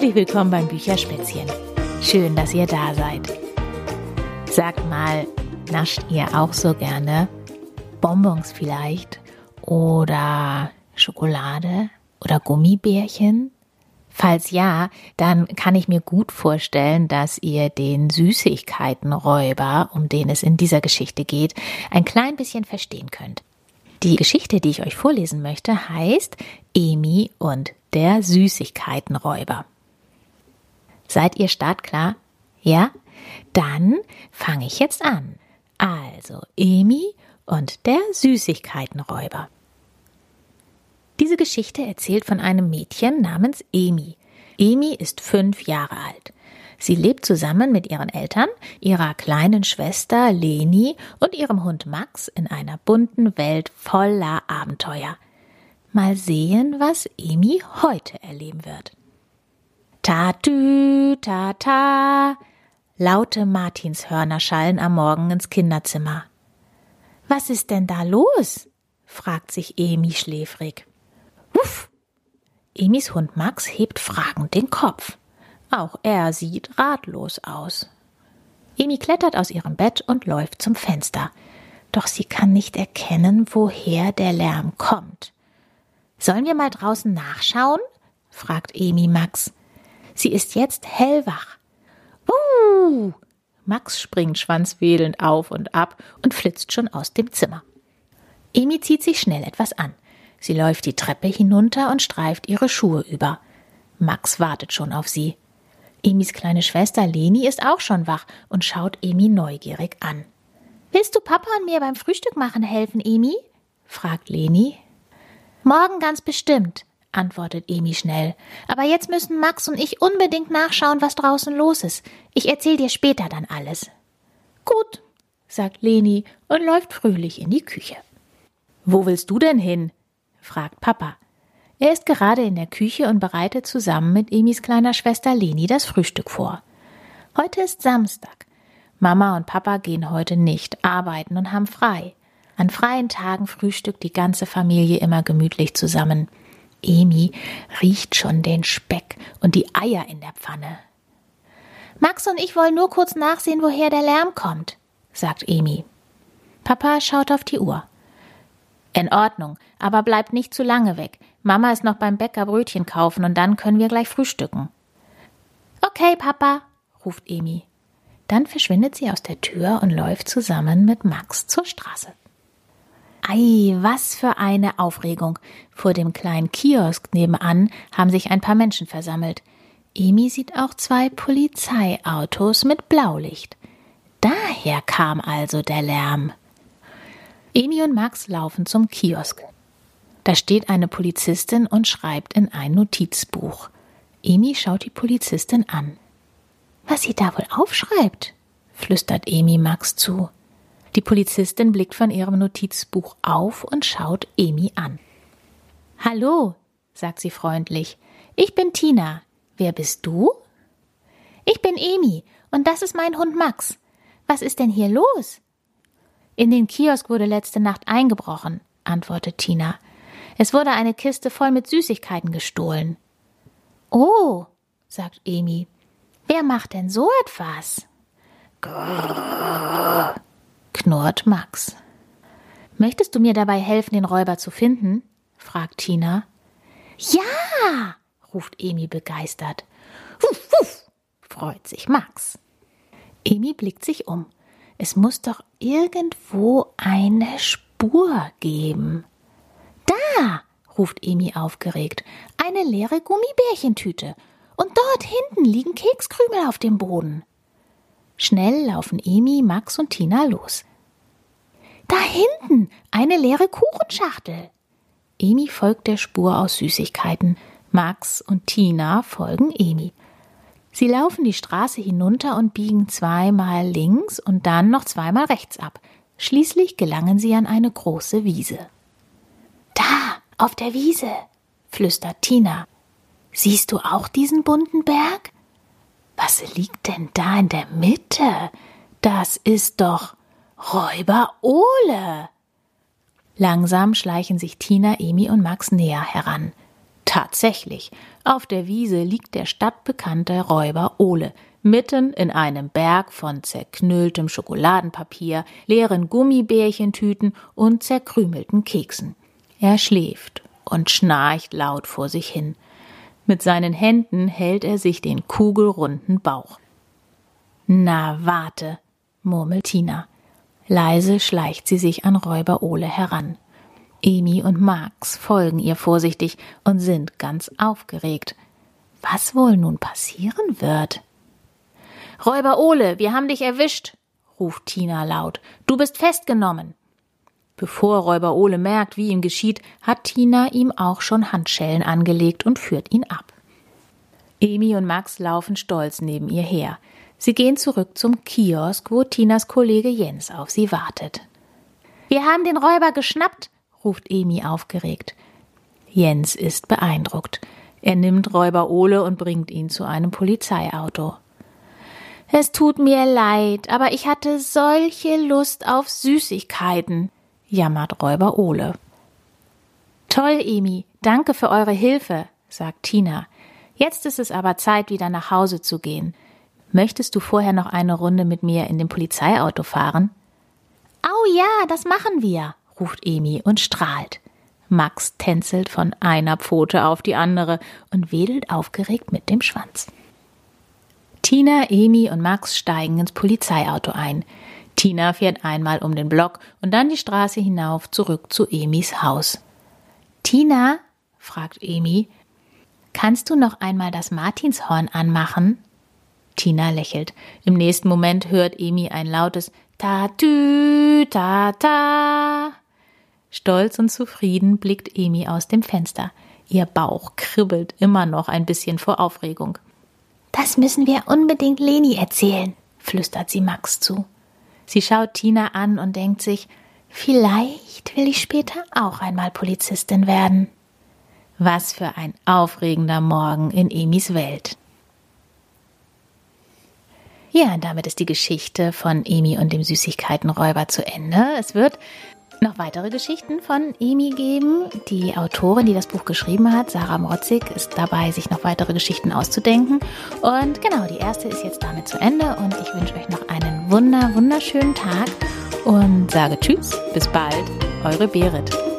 Herzlich willkommen beim Bücherspätzchen. Schön, dass ihr da seid. Sagt mal, nascht ihr auch so gerne Bonbons vielleicht oder Schokolade oder Gummibärchen? Falls ja, dann kann ich mir gut vorstellen, dass ihr den Süßigkeitenräuber, um den es in dieser Geschichte geht, ein klein bisschen verstehen könnt. Die Geschichte, die ich euch vorlesen möchte, heißt Emi und der Süßigkeitenräuber. Seid ihr startklar? Ja? Dann fange ich jetzt an. Also, Emi und der Süßigkeitenräuber. Diese Geschichte erzählt von einem Mädchen namens Emi. Emi ist fünf Jahre alt. Sie lebt zusammen mit ihren Eltern, ihrer kleinen Schwester Leni und ihrem Hund Max in einer bunten Welt voller Abenteuer. Mal sehen, was Emi heute erleben wird. Tatü, tata. Laute Martinshörner schallen am Morgen ins Kinderzimmer. Was ist denn da los? fragt sich Emi schläfrig. Wuff! Emis Hund Max hebt fragend den Kopf. Auch er sieht ratlos aus. Emi klettert aus ihrem Bett und läuft zum Fenster. Doch sie kann nicht erkennen, woher der Lärm kommt. Sollen wir mal draußen nachschauen? fragt Emi Max. Sie ist jetzt hellwach. Uh! Max springt schwanzwedelnd auf und ab und flitzt schon aus dem Zimmer. Emi zieht sich schnell etwas an. Sie läuft die Treppe hinunter und streift ihre Schuhe über. Max wartet schon auf sie. Emis kleine Schwester Leni ist auch schon wach und schaut Emi neugierig an. Willst du Papa und mir beim Frühstück machen helfen, Emi? fragt Leni. Morgen ganz bestimmt, antwortet Emi schnell. Aber jetzt müssen Max und ich unbedingt nachschauen, was draußen los ist. Ich erzähl dir später dann alles. Gut, sagt Leni und läuft fröhlich in die Küche. Wo willst du denn hin? fragt Papa. Er ist gerade in der Küche und bereitet zusammen mit Emis kleiner Schwester Leni das Frühstück vor. Heute ist Samstag. Mama und Papa gehen heute nicht arbeiten und haben frei. An freien Tagen frühstückt die ganze Familie immer gemütlich zusammen. Emi riecht schon den Speck und die Eier in der Pfanne. Max und ich wollen nur kurz nachsehen, woher der Lärm kommt, sagt Emi. Papa schaut auf die Uhr. In Ordnung, aber bleibt nicht zu lange weg. Mama ist noch beim Bäcker Brötchen kaufen und dann können wir gleich frühstücken. Okay, Papa, ruft Emi. Dann verschwindet sie aus der Tür und läuft zusammen mit Max zur Straße. Ei, was für eine Aufregung. Vor dem kleinen Kiosk nebenan haben sich ein paar Menschen versammelt. Emi sieht auch zwei Polizeiautos mit Blaulicht. Daher kam also der Lärm. Emi und Max laufen zum Kiosk. Da steht eine Polizistin und schreibt in ein Notizbuch. Emi schaut die Polizistin an. Was sie da wohl aufschreibt? flüstert Emi Max zu. Die Polizistin blickt von ihrem Notizbuch auf und schaut Emi an. Hallo, sagt sie freundlich. Ich bin Tina. Wer bist du? Ich bin Emi und das ist mein Hund Max. Was ist denn hier los? In den Kiosk wurde letzte Nacht eingebrochen, antwortet Tina. Es wurde eine Kiste voll mit Süßigkeiten gestohlen. Oh, sagt Emi. Wer macht denn so etwas? Grrr, knurrt Max. Möchtest du mir dabei helfen, den Räuber zu finden? fragt Tina. Ja, ruft Emi begeistert. Wuff, wuff, freut sich Max. Emi blickt sich um. Es muss doch irgendwo eine Spur geben. Da, ruft Emi aufgeregt, eine leere Gummibärchentüte. Und dort hinten liegen Kekskrümel auf dem Boden. Schnell laufen Emi, Max und Tina los. Da hinten eine leere Kuchenschachtel. Emi folgt der Spur aus Süßigkeiten. Max und Tina folgen Emi. Sie laufen die Straße hinunter und biegen zweimal links und dann noch zweimal rechts ab. Schließlich gelangen sie an eine große Wiese. Da, auf der Wiese, flüstert Tina. Siehst du auch diesen bunten Berg? Was liegt denn da in der Mitte? Das ist doch Räuber Ole. Langsam schleichen sich Tina, Emi und Max näher heran. Tatsächlich, auf der Wiese liegt der stadtbekannte Räuber Ole, mitten in einem Berg von zerknülltem Schokoladenpapier, leeren Gummibärchentüten und zerkrümelten Keksen. Er schläft und schnarcht laut vor sich hin. Mit seinen Händen hält er sich den kugelrunden Bauch. Na, warte, murmelt Tina. Leise schleicht sie sich an Räuber Ole heran. Emi und Max folgen ihr vorsichtig und sind ganz aufgeregt. Was wohl nun passieren wird? Räuber Ole, wir haben dich erwischt, ruft Tina laut. Du bist festgenommen. Bevor Räuber Ole merkt, wie ihm geschieht, hat Tina ihm auch schon Handschellen angelegt und führt ihn ab. Emi und Max laufen stolz neben ihr her. Sie gehen zurück zum Kiosk, wo Tinas Kollege Jens auf sie wartet. Wir haben den Räuber geschnappt, ruft Emi aufgeregt. Jens ist beeindruckt. Er nimmt Räuber Ole und bringt ihn zu einem Polizeiauto. Es tut mir leid, aber ich hatte solche Lust auf Süßigkeiten, jammert Räuber Ole. Toll, Emi, danke für eure Hilfe, sagt Tina. Jetzt ist es aber Zeit, wieder nach Hause zu gehen. Möchtest du vorher noch eine Runde mit mir in dem Polizeiauto fahren? Au ja, das machen wir, ruft Emi und strahlt. Max tänzelt von einer Pfote auf die andere und wedelt aufgeregt mit dem Schwanz. Tina, Emi und Max steigen ins Polizeiauto ein. Tina fährt einmal um den Block und dann die Straße hinauf zurück zu Emis Haus. Tina, fragt Emi, kannst du noch einmal das Martinshorn anmachen? Tina lächelt. Im nächsten Moment hört Emi ein lautes Ta-tü, ta-ta. Stolz und zufrieden blickt Emi aus dem Fenster. Ihr Bauch kribbelt immer noch ein bisschen vor Aufregung. Das müssen wir unbedingt Leni erzählen, flüstert sie Max zu. Sie schaut Tina an und denkt sich, vielleicht will ich später auch einmal Polizistin werden. Was für ein aufregender Morgen in Emis Welt. Ja, damit ist die Geschichte von Emi und dem Süßigkeitenräuber zu Ende. Es wird noch weitere Geschichten von Emi geben. Die Autorin, die das Buch geschrieben hat, Sarah Morzig, ist dabei, sich noch weitere Geschichten auszudenken. Und genau, die erste ist jetzt damit zu Ende und ich wünsche euch noch einen wunder, wunderschönen Tag und sage Tschüss, bis bald, eure Berit.